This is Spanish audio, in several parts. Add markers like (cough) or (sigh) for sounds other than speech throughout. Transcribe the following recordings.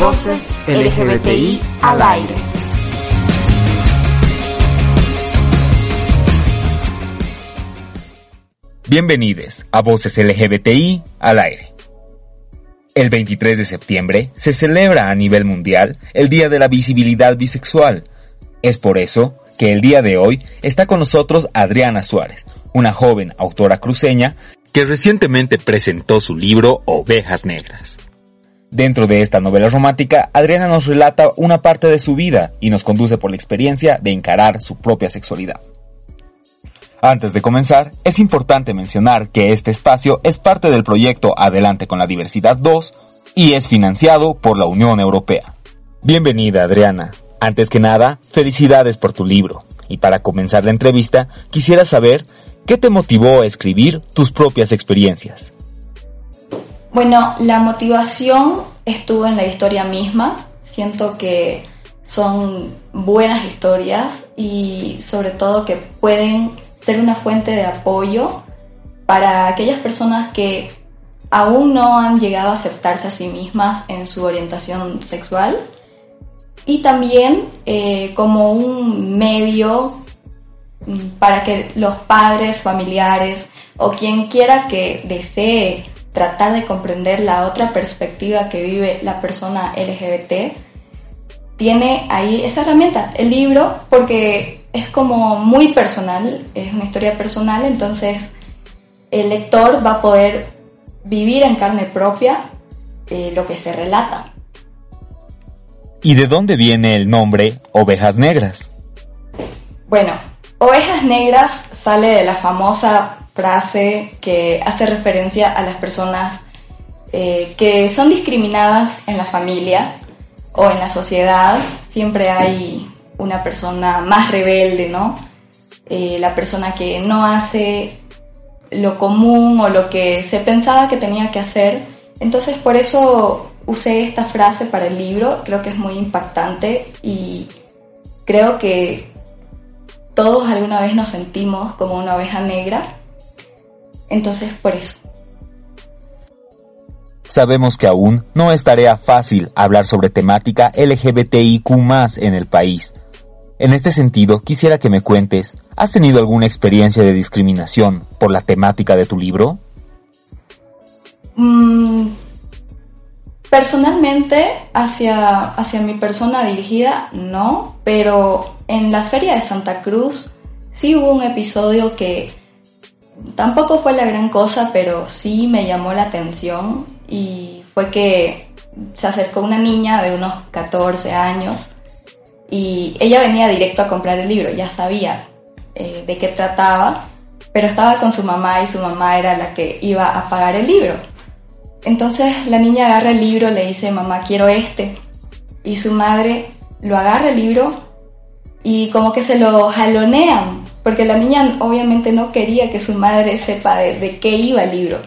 Voces LGBTI al aire. Bienvenidos a Voces LGBTI al aire. El 23 de septiembre se celebra a nivel mundial el Día de la Visibilidad Bisexual. Es por eso que el día de hoy está con nosotros Adriana Suárez, una joven autora cruceña que recientemente presentó su libro Ovejas Negras. Dentro de esta novela romántica, Adriana nos relata una parte de su vida y nos conduce por la experiencia de encarar su propia sexualidad. Antes de comenzar, es importante mencionar que este espacio es parte del proyecto Adelante con la Diversidad 2 y es financiado por la Unión Europea. Bienvenida, Adriana. Antes que nada, felicidades por tu libro. Y para comenzar la entrevista, quisiera saber qué te motivó a escribir tus propias experiencias. Bueno, la motivación estuvo en la historia misma. Siento que son buenas historias y sobre todo que pueden ser una fuente de apoyo para aquellas personas que aún no han llegado a aceptarse a sí mismas en su orientación sexual y también eh, como un medio mm, para que los padres, familiares o quien quiera que desee tratar de comprender la otra perspectiva que vive la persona LGBT, tiene ahí esa herramienta, el libro, porque es como muy personal, es una historia personal, entonces el lector va a poder vivir en carne propia eh, lo que se relata. ¿Y de dónde viene el nombre Ovejas Negras? Bueno, Ovejas Negras sale de la famosa frase que hace referencia a las personas eh, que son discriminadas en la familia o en la sociedad. Siempre hay una persona más rebelde, ¿no? Eh, la persona que no hace lo común o lo que se pensaba que tenía que hacer. Entonces por eso usé esta frase para el libro, creo que es muy impactante y creo que todos alguna vez nos sentimos como una oveja negra entonces, por eso. Sabemos que aún no es tarea fácil hablar sobre temática LGBTIQ en el país. En este sentido, quisiera que me cuentes, ¿has tenido alguna experiencia de discriminación por la temática de tu libro? Mm, personalmente, hacia, hacia mi persona dirigida, no, pero en la feria de Santa Cruz sí hubo un episodio que tampoco fue la gran cosa, pero sí me llamó la atención y fue que se acercó una niña de unos 14 años y ella venía directo a comprar el libro, ya sabía eh, de qué trataba, pero estaba con su mamá y su mamá era la que iba a pagar el libro. Entonces la niña agarra el libro, le dice, mamá, quiero este. Y su madre lo agarra el libro y como que se lo jalonean porque la niña obviamente no quería que su madre sepa de, qué iba el libro.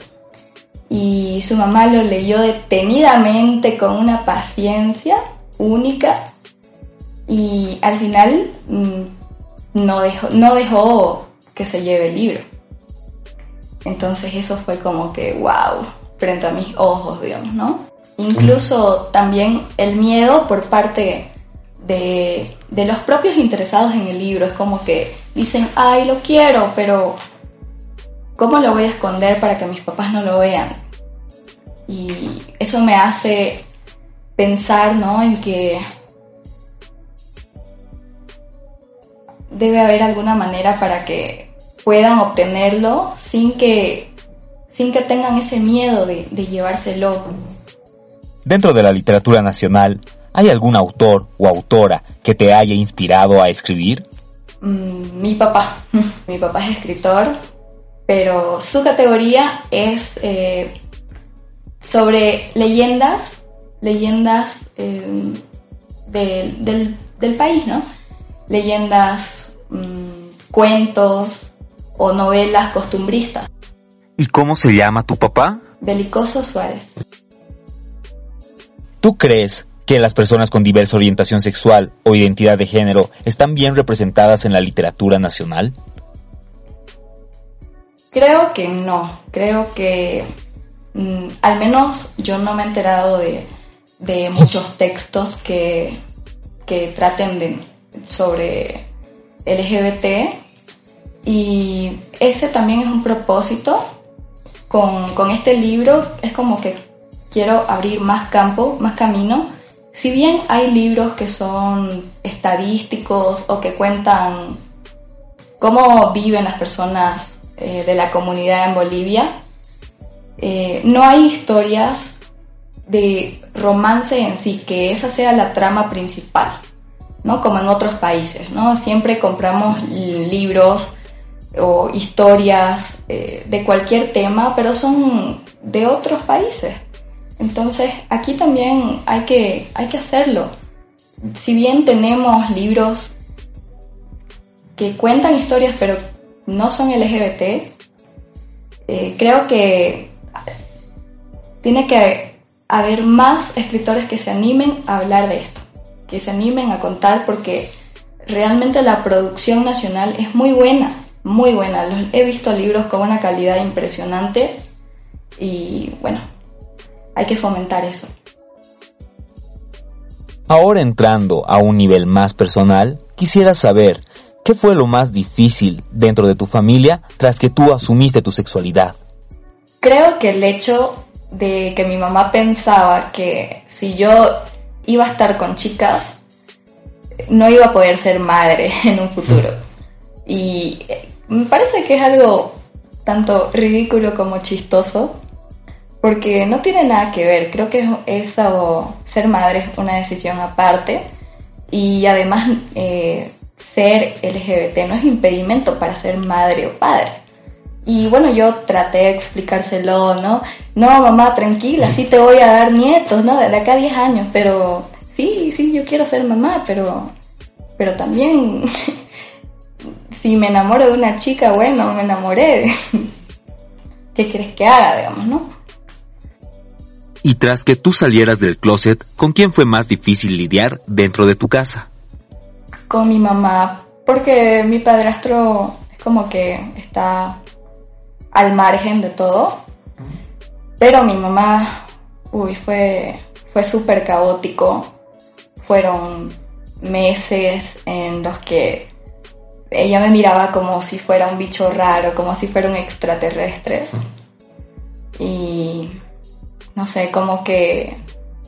Y su mamá lo leyó detenidamente con una paciencia única y al final mm, no, dejó, no dejó que se lleve el libro. Entonces eso fue como que, wow, frente a mis ojos, digamos, ¿no? Incluso también el miedo por parte de, de los propios interesados en el libro. Es como que dicen, ay, lo quiero, pero ¿cómo lo voy a esconder para que mis papás no lo vean? Y eso me hace pensar, ¿no? En que debe haber alguna manera para que puedan obtenerlo sin que, sin que tengan ese miedo de, de llevárselo. Dentro de la literatura nacional, ¿hay algún autor o autora que te haya inspirado a escribir? Mm, mi papá. (laughs) mi papá es escritor, pero su categoría es eh, sobre leyendas, leyendas em, del, país, ¿no? Leyendas, mm, cuentos o novelas costumbristas. ¿Y cómo se llama tu papá? Belicoso Suárez. ¿Tú crees que las personas con diversa orientación sexual o identidad de género están bien representadas en la literatura nacional? Creo que no, creo que mm, al menos yo no me he enterado de, de muchos (laughs) textos que, que traten de, sobre LGBT y ese también es un propósito con, con este libro, es como que quiero abrir más campo, más camino. Si bien hay libros que son estadísticos o que cuentan cómo viven las personas eh, de la comunidad en Bolivia, eh, no hay historias de romance en sí, que esa sea la trama principal, ¿no? Como en otros países, ¿no? Siempre compramos libros o historias eh, de cualquier tema, pero son de otros países. Entonces aquí también hay que, hay que hacerlo. Si bien tenemos libros que cuentan historias pero no son LGBT, eh, creo que tiene que haber más escritores que se animen a hablar de esto, que se animen a contar porque realmente la producción nacional es muy buena, muy buena. He visto libros con una calidad impresionante y bueno, hay que fomentar eso. Ahora entrando a un nivel más personal, quisiera saber qué fue lo más difícil dentro de tu familia tras que tú asumiste tu sexualidad. Creo que el hecho de que mi mamá pensaba que si yo iba a estar con chicas, no iba a poder ser madre (laughs) en un futuro. Y eh, me parece que es algo tanto ridículo como chistoso, porque no tiene nada que ver. Creo que eso, ser madre es una decisión aparte y además eh, ser LGBT no es impedimento para ser madre o padre. Y bueno, yo traté de explicárselo, ¿no? No, mamá, tranquila, sí te voy a dar nietos, ¿no? De acá a 10 años, pero sí, sí, yo quiero ser mamá, pero, pero también (laughs) si me enamoro de una chica, bueno, me enamoré. (laughs) ¿Qué quieres que haga, digamos, no? Y tras que tú salieras del closet, ¿con quién fue más difícil lidiar dentro de tu casa? Con mi mamá, porque mi padrastro es como que está al margen de todo. Pero mi mamá, uy, fue, fue súper caótico. Fueron meses en los que ella me miraba como si fuera un bicho raro, como si fuera un extraterrestre. Y no sé, como que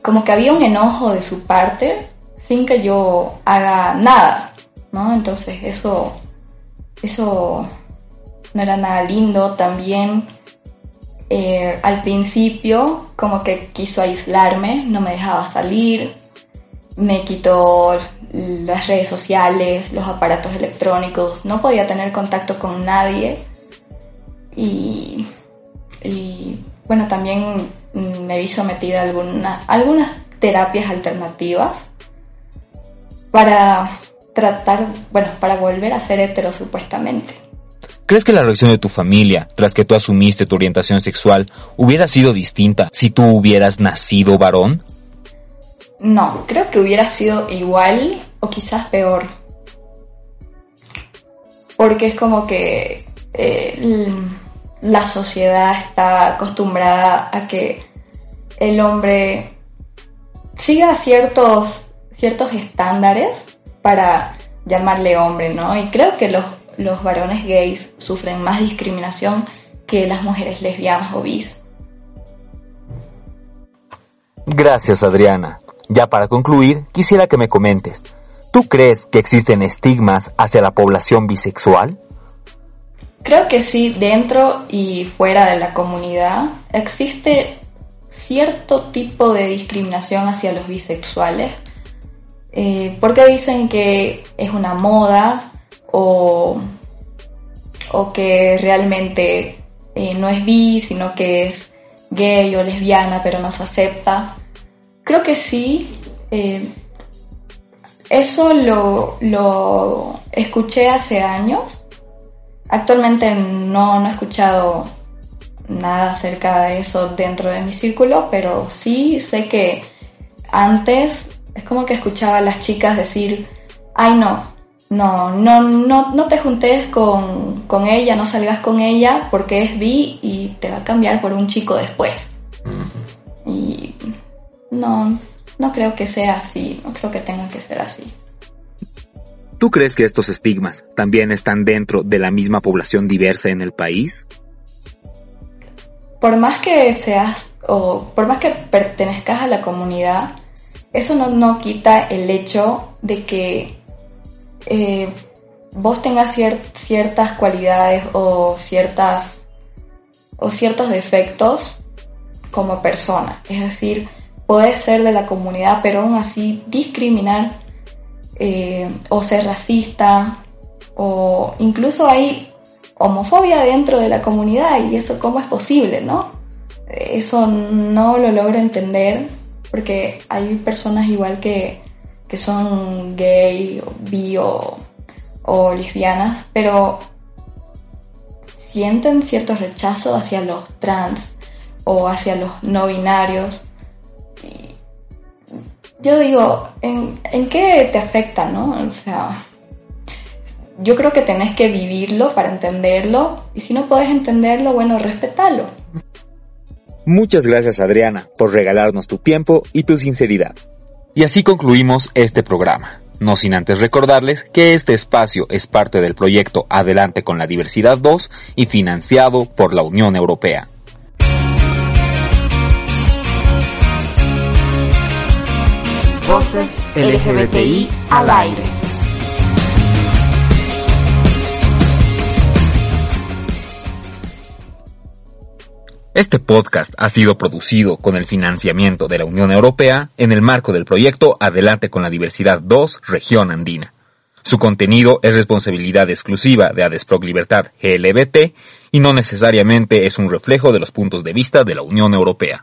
como que había un enojo de su parte sin que yo haga nada, ¿no? Entonces eso eso no era nada lindo. También eh, al principio como que quiso aislarme, no me dejaba salir, me quitó las redes sociales, los aparatos electrónicos, no podía tener contacto con nadie y, bueno, también me vi sometida a algunas, algunas terapias alternativas para tratar, bueno, para volver a ser hetero supuestamente. ¿Crees que la reacción de tu familia, tras que tú asumiste tu orientación sexual, hubiera sido distinta si tú hubieras nacido varón? No, creo que hubiera sido igual o quizás peor. Porque es como que eh, la sociedad está acostumbrada a que el hombre siga ciertos, ciertos estándares para llamarle hombre, ¿no? Y creo que los, los varones gays sufren más discriminación que las mujeres lesbianas o bis. Gracias, Adriana. Ya para concluir, quisiera que me comentes, ¿tú crees que existen estigmas hacia la población bisexual? Creo que sí, dentro y fuera de la comunidad existe cierto tipo de discriminación hacia los bisexuales, eh, porque dicen que es una moda o, o que realmente eh, no es bi, sino que es gay o lesbiana, pero no se acepta. Creo que sí. Eh, eso lo, lo, escuché hace años. Actualmente no, no he escuchado nada acerca de eso dentro de mi círculo, pero sí sé que antes es como que escuchaba a las chicas decir, ay no, no, no, no, no te juntes con, con ella, no salgas con ella porque es bi y te va a cambiar por un chico después. Y no, no creo que sea así, no creo que tenga que ser así. ¿Tú crees que estos estigmas también están dentro de la misma población diversa en el país? Por más que seas o por más que pertenezcas a la comunidad, eso no, quita el hecho de que eh, vos tengas ciertas cualidades o ciertas o ciertos defectos como persona. Es decir, puedes ser de la comunidad, pero aún así discriminar eh, o ser racista o incluso hay homofobia dentro de la comunidad y eso cómo es posible, ¿no? Eso no lo logro entender porque hay personas igual que, que son gay, o bi o, o lesbianas, pero sienten cierto rechazo hacia los trans o hacia los no binarios. Yo digo, ¿en, ¿en qué te afecta, no? O sea, yo creo que tenés que vivirlo para entenderlo y si no puedes entenderlo, bueno, respetalo. Muchas gracias Adriana por regalarnos tu tiempo y tu sinceridad. Y así concluimos este programa. No sin antes recordarles que este espacio es parte del proyecto Adelante con la Diversidad 2 y financiado por la Unión Europea. Voces LGBTI al aire. Este podcast ha sido producido con el financiamiento de la Unión Europea en el marco del proyecto Adelante con la Diversidad 2 Región Andina. Su contenido es responsabilidad exclusiva de Adesprog Libertad GLBT y no necesariamente es un reflejo de los puntos de vista de la Unión Europea.